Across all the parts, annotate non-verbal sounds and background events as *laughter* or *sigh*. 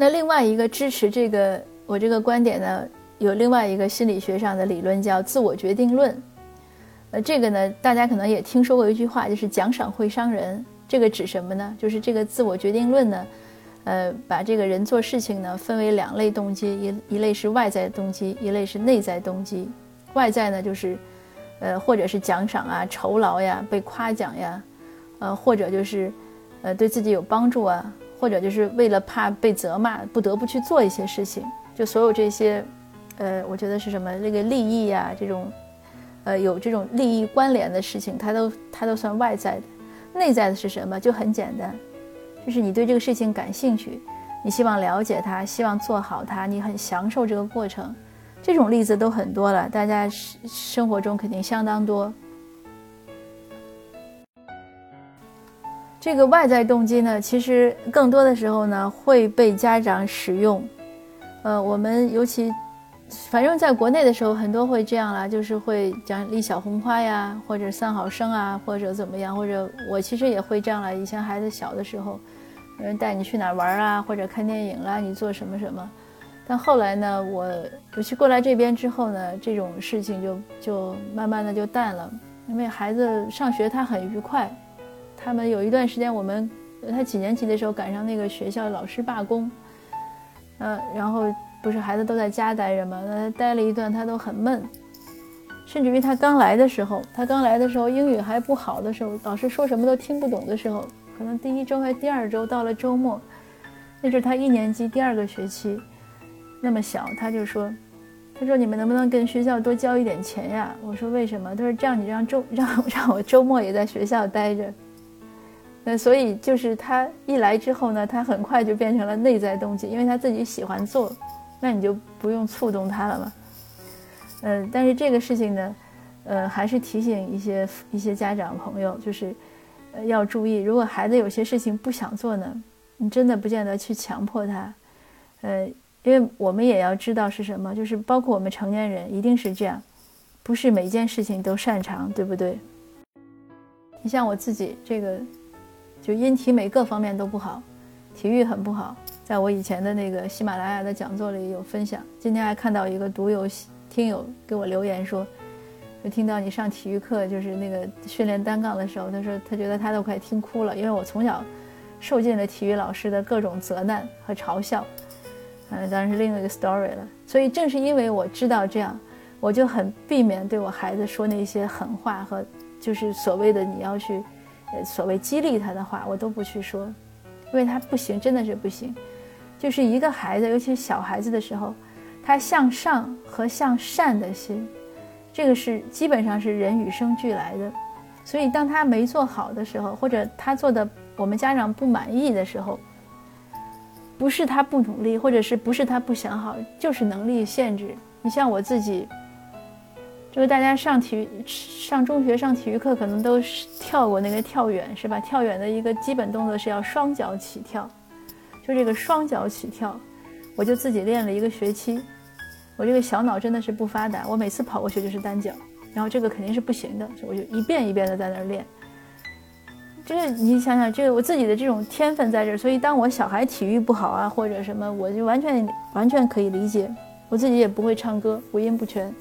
那另外一个支持这个我这个观点呢，有另外一个心理学上的理论叫自我决定论。呃，这个呢，大家可能也听说过一句话，就是奖赏会伤人。这个指什么呢？就是这个自我决定论呢，呃，把这个人做事情呢分为两类动机，一一类是外在动机，一类是内在动机。外在呢，就是，呃，或者是奖赏啊、酬劳呀、被夸奖呀，呃，或者就是，呃，对自己有帮助啊，或者就是为了怕被责骂，不得不去做一些事情。就所有这些，呃，我觉得是什么？那个利益呀，这种。呃，有这种利益关联的事情，它都它都算外在的。内在的是什么？就很简单，就是你对这个事情感兴趣，你希望了解它，希望做好它，你很享受这个过程。这种例子都很多了，大家生活中肯定相当多。这个外在动机呢，其实更多的时候呢会被家长使用。呃，我们尤其。反正在国内的时候，很多会这样啦，就是会奖励小红花呀，或者三好生啊，或者怎么样，或者我其实也会这样了。以前孩子小的时候，有人带你去哪玩啊，或者看电影啦，你做什么什么。但后来呢，我尤其过来这边之后呢，这种事情就就慢慢的就淡了，因为孩子上学他很愉快，他们有一段时间我们他几年级的时候赶上那个学校老师罢工，呃，然后。不是孩子都在家待着吗？那他待了一段，他都很闷，甚至于他刚来的时候，他刚来的时候英语还不好的时候，老师说什么都听不懂的时候，可能第一周还第二周到了周末，那是他一年级第二个学期，那么小，他就说，他说你们能不能跟学校多交一点钱呀？我说为什么？他说这样你让周让让我周末也在学校待着。那所以就是他一来之后呢，他很快就变成了内在动机，因为他自己喜欢做。那你就不用触动他了嘛，嗯，但是这个事情呢，呃，还是提醒一些一些家长朋友，就是，呃，要注意，如果孩子有些事情不想做呢，你真的不见得去强迫他，呃，因为我们也要知道是什么，就是包括我们成年人一定是这样，不是每件事情都擅长，对不对？你像我自己这个，就音体美各方面都不好，体育很不好。在我以前的那个喜马拉雅的讲座里有分享，今天还看到一个读友听友给我留言说，就听到你上体育课就是那个训练单杠的时候，他说他觉得他都快听哭了，因为我从小受尽了体育老师的各种责难和嘲笑，嗯，当然是另一个 story 了。所以正是因为我知道这样，我就很避免对我孩子说那些狠话和就是所谓的你要去所谓激励他的话，我都不去说，因为他不行，真的是不行。就是一个孩子，尤其是小孩子的时候，他向上和向善的心，这个是基本上是人与生俱来的。所以，当他没做好的时候，或者他做的我们家长不满意的时候，不是他不努力，或者是不是他不想好，就是能力限制。你像我自己，就是大家上体育、上中学上体育课，可能都是跳过那个跳远，是吧？跳远的一个基本动作是要双脚起跳。就这个双脚起跳，我就自己练了一个学期。我这个小脑真的是不发达，我每次跑过去就是单脚，然后这个肯定是不行的，我就一遍一遍的在那儿练。这个你想想，这个我自己的这种天分在这儿，所以当我小孩体育不好啊或者什么，我就完全完全可以理解。我自己也不会唱歌，五音不全，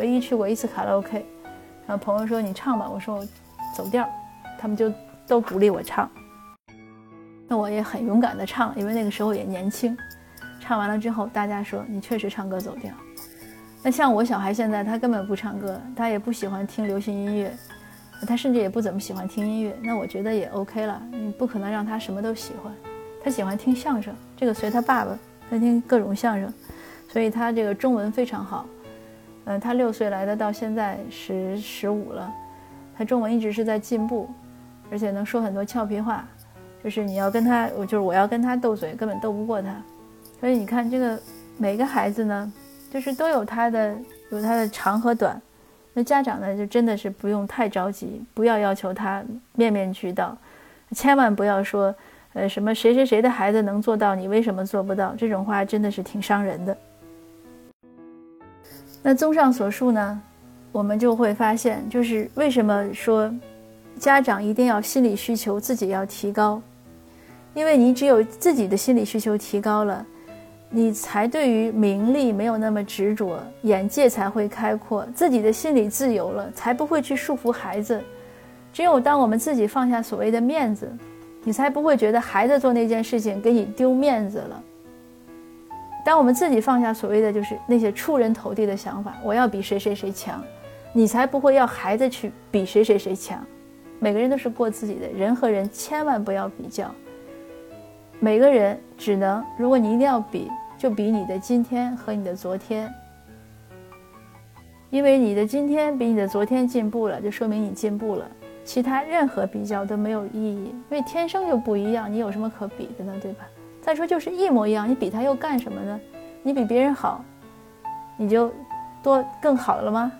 唯一去过一次卡拉 OK，然后朋友说你唱吧，我说我走调，他们就都鼓励我唱。那我也很勇敢的唱，因为那个时候也年轻。唱完了之后，大家说你确实唱歌走调。那像我小孩现在，他根本不唱歌，他也不喜欢听流行音乐，他甚至也不怎么喜欢听音乐。那我觉得也 OK 了，你不可能让他什么都喜欢。他喜欢听相声，这个随他爸爸，他听各种相声，所以他这个中文非常好。嗯，他六岁来的，到现在十十五了，他中文一直是在进步，而且能说很多俏皮话。就是你要跟他，我就是我要跟他斗嘴，根本斗不过他。所以你看，这个每个孩子呢，就是都有他的有他的长和短。那家长呢，就真的是不用太着急，不要要求他面面俱到，千万不要说，呃，什么谁谁谁的孩子能做到，你为什么做不到？这种话真的是挺伤人的。那综上所述呢，我们就会发现，就是为什么说家长一定要心理需求自己要提高。因为你只有自己的心理需求提高了，你才对于名利没有那么执着，眼界才会开阔，自己的心理自由了，才不会去束缚孩子。只有当我们自己放下所谓的面子，你才不会觉得孩子做那件事情给你丢面子了。当我们自己放下所谓的就是那些出人头地的想法，我要比谁谁谁强，你才不会要孩子去比谁谁谁强。每个人都是过自己的，人和人千万不要比较。每个人只能，如果你一定要比，就比你的今天和你的昨天，因为你的今天比你的昨天进步了，就说明你进步了。其他任何比较都没有意义，因为天生就不一样，你有什么可比的呢？对吧？再说就是一模一样，你比他又干什么呢？你比别人好，你就多更好了吗？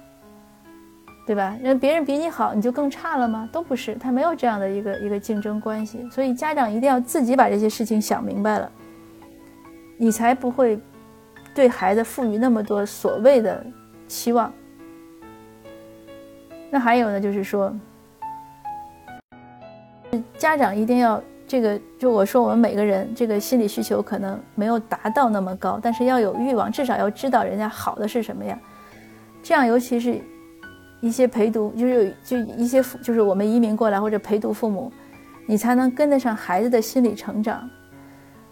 对吧？那别人比你好，你就更差了吗？都不是，他没有这样的一个一个竞争关系。所以家长一定要自己把这些事情想明白了，你才不会对孩子赋予那么多所谓的期望。那还有呢，就是说，家长一定要。这个就我说，我们每个人这个心理需求可能没有达到那么高，但是要有欲望，至少要知道人家好的是什么呀。这样，尤其是一些陪读，就是就一些就是我们移民过来或者陪读父母，你才能跟得上孩子的心理成长。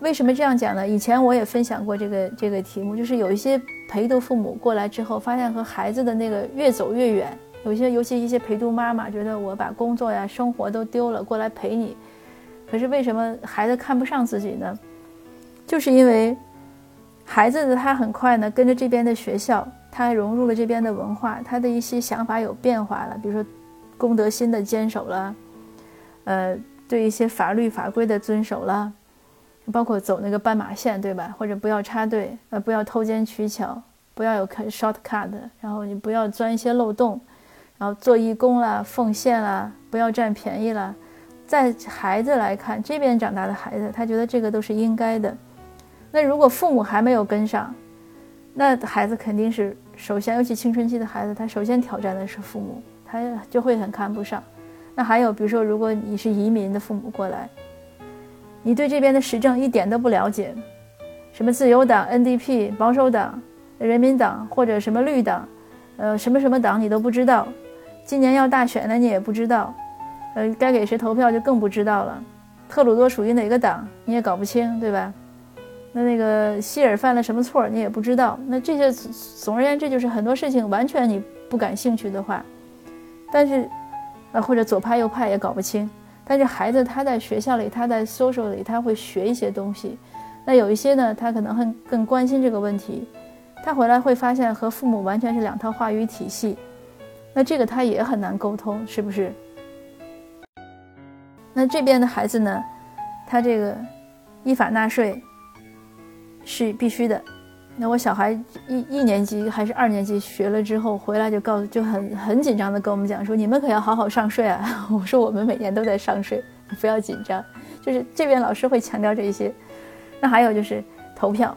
为什么这样讲呢？以前我也分享过这个这个题目，就是有一些陪读父母过来之后，发现和孩子的那个越走越远。有些尤其一些陪读妈妈觉得我把工作呀、生活都丢了，过来陪你。可是为什么孩子看不上自己呢？就是因为孩子的他很快呢，跟着这边的学校，他融入了这边的文化，他的一些想法有变化了。比如说，公德心的坚守了，呃，对一些法律法规的遵守了，包括走那个斑马线，对吧？或者不要插队，呃，不要偷奸取巧，不要有 short cut，然后你不要钻一些漏洞，然后做义工啦，奉献啦，不要占便宜啦。在孩子来看，这边长大的孩子，他觉得这个都是应该的。那如果父母还没有跟上，那孩子肯定是首先，尤其青春期的孩子，他首先挑战的是父母，他就会很看不上。那还有，比如说，如果你是移民的父母过来，你对这边的时政一点都不了解，什么自由党、NDP、保守党、人民党或者什么绿党，呃，什么什么党你都不知道，今年要大选了你也不知道。呃，该给谁投票就更不知道了。特鲁多属于哪个党，你也搞不清，对吧？那那个希尔犯了什么错，你也不知道。那这些总而言之，就是很多事情完全你不感兴趣的话，但是，呃，或者左派右派也搞不清。但是孩子他在学校里，他在 social 里，他会学一些东西。那有一些呢，他可能很更关心这个问题，他回来会发现和父母完全是两套话语体系。那这个他也很难沟通，是不是？那这边的孩子呢，他这个依法纳税是必须的。那我小孩一一年级还是二年级学了之后回来就告诉就很很紧张的跟我们讲说，你们可要好好上税啊！*laughs* 我说我们每年都在上税，你不要紧张。就是这边老师会强调这些。那还有就是投票，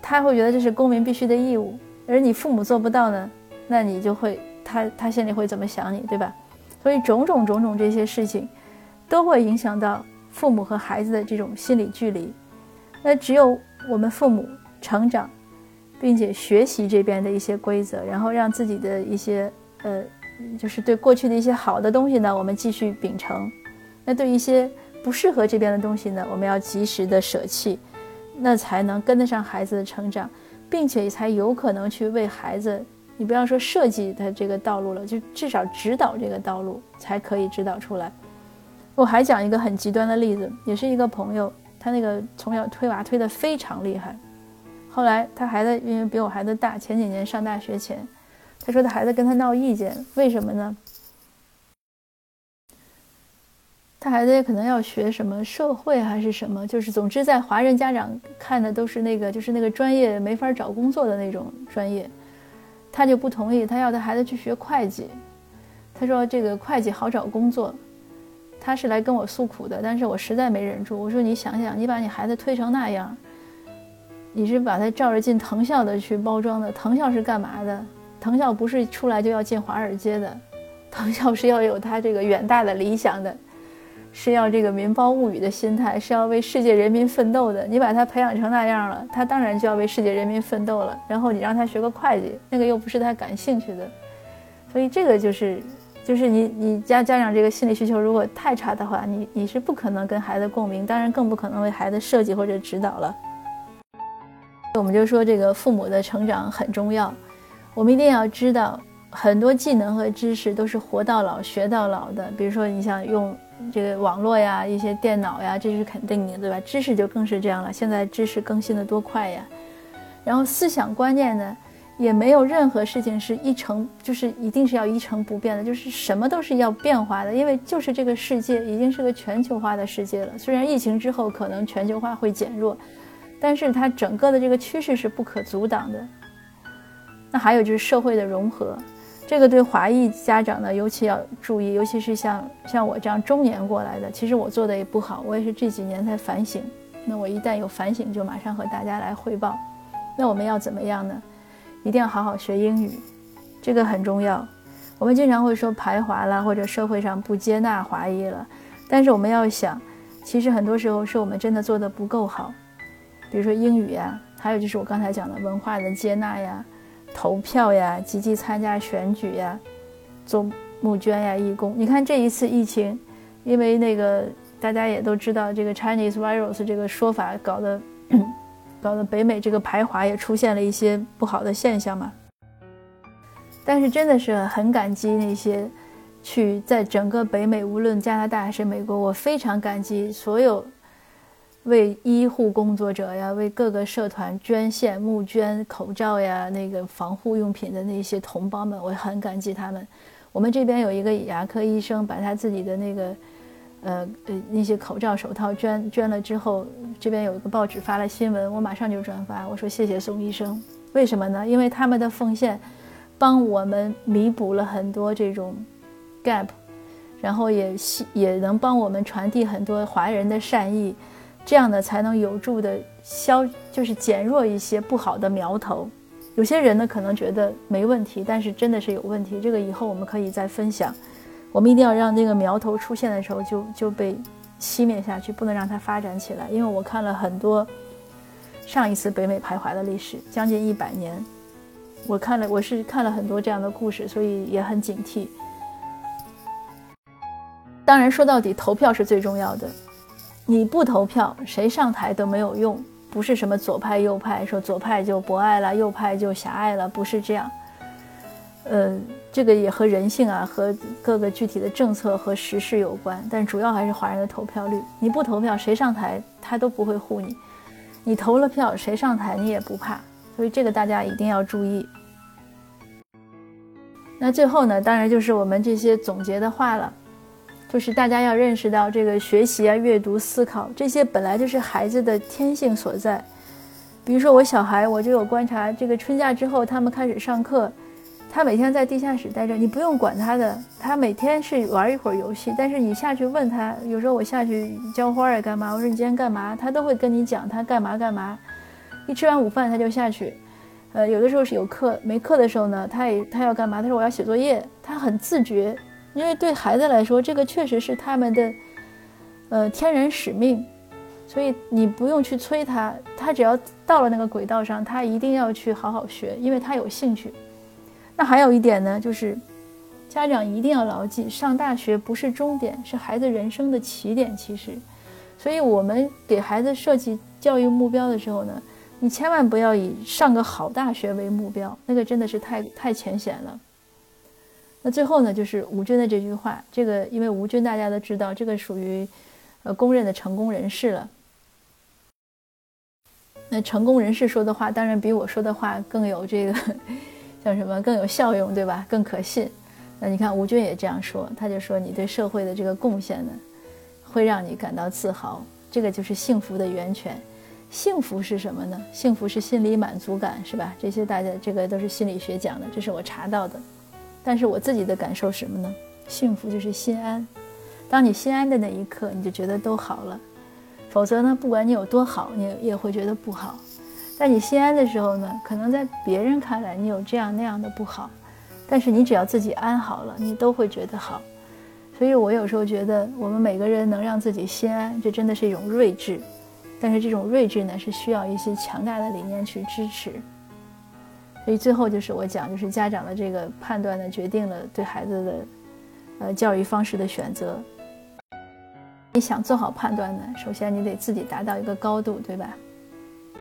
他会觉得这是公民必须的义务，而你父母做不到呢，那你就会他他心里会怎么想你，对吧？所以种种种种这些事情，都会影响到父母和孩子的这种心理距离。那只有我们父母成长，并且学习这边的一些规则，然后让自己的一些呃，就是对过去的一些好的东西呢，我们继续秉承。那对一些不适合这边的东西呢，我们要及时的舍弃，那才能跟得上孩子的成长，并且才有可能去为孩子。你不要说设计他这个道路了，就至少指导这个道路才可以指导出来。我还讲一个很极端的例子，也是一个朋友，他那个从小推娃推得非常厉害，后来他孩子因为比我孩子大，前几年上大学前，他说他孩子跟他闹意见，为什么呢？他孩子也可能要学什么社会还是什么，就是总之在华人家长看的都是那个就是那个专业没法找工作的那种专业。他就不同意，他要他孩子去学会计。他说这个会计好找工作。他是来跟我诉苦的，但是我实在没忍住。我说你想想，你把你孩子推成那样，你是把他照着进藤校的去包装的。藤校是干嘛的？藤校不是出来就要进华尔街的，藤校是要有他这个远大的理想的。是要这个民胞物语的心态，是要为世界人民奋斗的。你把他培养成那样了，他当然就要为世界人民奋斗了。然后你让他学个会计，那个又不是他感兴趣的，所以这个就是，就是你你家家长这个心理需求如果太差的话，你你是不可能跟孩子共鸣，当然更不可能为孩子设计或者指导了。我们就说这个父母的成长很重要，我们一定要知道。很多技能和知识都是活到老学到老的，比如说你像用这个网络呀、一些电脑呀，这是肯定的，对吧？知识就更是这样了。现在知识更新的多快呀！然后思想观念呢，也没有任何事情是一成，就是一定是要一成不变的，就是什么都是要变化的，因为就是这个世界已经是个全球化的世界了。虽然疫情之后可能全球化会减弱，但是它整个的这个趋势是不可阻挡的。那还有就是社会的融合。这个对华裔家长呢，尤其要注意，尤其是像像我这样中年过来的，其实我做的也不好，我也是这几年才反省。那我一旦有反省，就马上和大家来汇报。那我们要怎么样呢？一定要好好学英语，这个很重要。我们经常会说排华了，或者社会上不接纳华裔了，但是我们要想，其实很多时候是我们真的做的不够好。比如说英语呀，还有就是我刚才讲的文化的接纳呀。投票呀，积极参加选举呀，做募捐呀，义工。你看这一次疫情，因为那个大家也都知道这个 Chinese virus 这个说法，搞得 *clears throat* 搞得北美这个排华也出现了一些不好的现象嘛。但是真的是很感激那些去在整个北美，无论加拿大还是美国，我非常感激所有。为医护工作者呀，为各个社团捐献募捐口罩呀，那个防护用品的那些同胞们，我很感激他们。我们这边有一个牙科医生，把他自己的那个，呃呃那些口罩、手套捐捐了之后，这边有一个报纸发了新闻，我马上就转发，我说谢谢宋医生。为什么呢？因为他们的奉献，帮我们弥补了很多这种 gap，然后也也能帮我们传递很多华人的善意。这样呢才能有助的消，就是减弱一些不好的苗头。有些人呢可能觉得没问题，但是真的是有问题。这个以后我们可以再分享。我们一定要让那个苗头出现的时候就就被熄灭下去，不能让它发展起来。因为我看了很多上一次北美徘徊的历史，将近一百年，我看了我是看了很多这样的故事，所以也很警惕。当然说到底，投票是最重要的。你不投票，谁上台都没有用。不是什么左派右派，说左派就博爱了，右派就狭隘了，不是这样。呃，这个也和人性啊，和各个具体的政策和时事有关，但主要还是华人的投票率。你不投票，谁上台他都不会护你；你投了票，谁上台你也不怕。所以这个大家一定要注意。那最后呢，当然就是我们这些总结的话了。就是大家要认识到，这个学习啊、阅读、思考这些本来就是孩子的天性所在。比如说我小孩，我就有观察，这个春假之后他们开始上课，他每天在地下室待着，你不用管他的，他每天是玩一会儿游戏，但是你下去问他，有时候我下去浇花呀干嘛，我说你今天干嘛，他都会跟你讲他干嘛干嘛。一吃完午饭他就下去，呃，有的时候是有课，没课的时候呢，他也他要干嘛？他说我要写作业，他很自觉。因为对孩子来说，这个确实是他们的，呃，天然使命，所以你不用去催他，他只要到了那个轨道上，他一定要去好好学，因为他有兴趣。那还有一点呢，就是家长一定要牢记，上大学不是终点，是孩子人生的起点。其实，所以我们给孩子设计教育目标的时候呢，你千万不要以上个好大学为目标，那个真的是太太浅显了。那最后呢，就是吴军的这句话。这个因为吴军大家都知道，这个属于呃公认的成功人士了。那成功人士说的话，当然比我说的话更有这个 *laughs* 叫什么更有效用，对吧？更可信。那你看吴军也这样说，他就说你对社会的这个贡献呢，会让你感到自豪。这个就是幸福的源泉。幸福是什么呢？幸福是心理满足感，是吧？这些大家这个都是心理学讲的，这是我查到的。但是我自己的感受什么呢？幸福就是心安。当你心安的那一刻，你就觉得都好了。否则呢，不管你有多好，你也会觉得不好。但你心安的时候呢，可能在别人看来你有这样那样的不好，但是你只要自己安好了，你都会觉得好。所以我有时候觉得，我们每个人能让自己心安，这真的是一种睿智。但是这种睿智呢，是需要一些强大的理念去支持。所以最后就是我讲，就是家长的这个判断呢，决定了对孩子的呃教育方式的选择。你想做好判断呢，首先你得自己达到一个高度，对吧？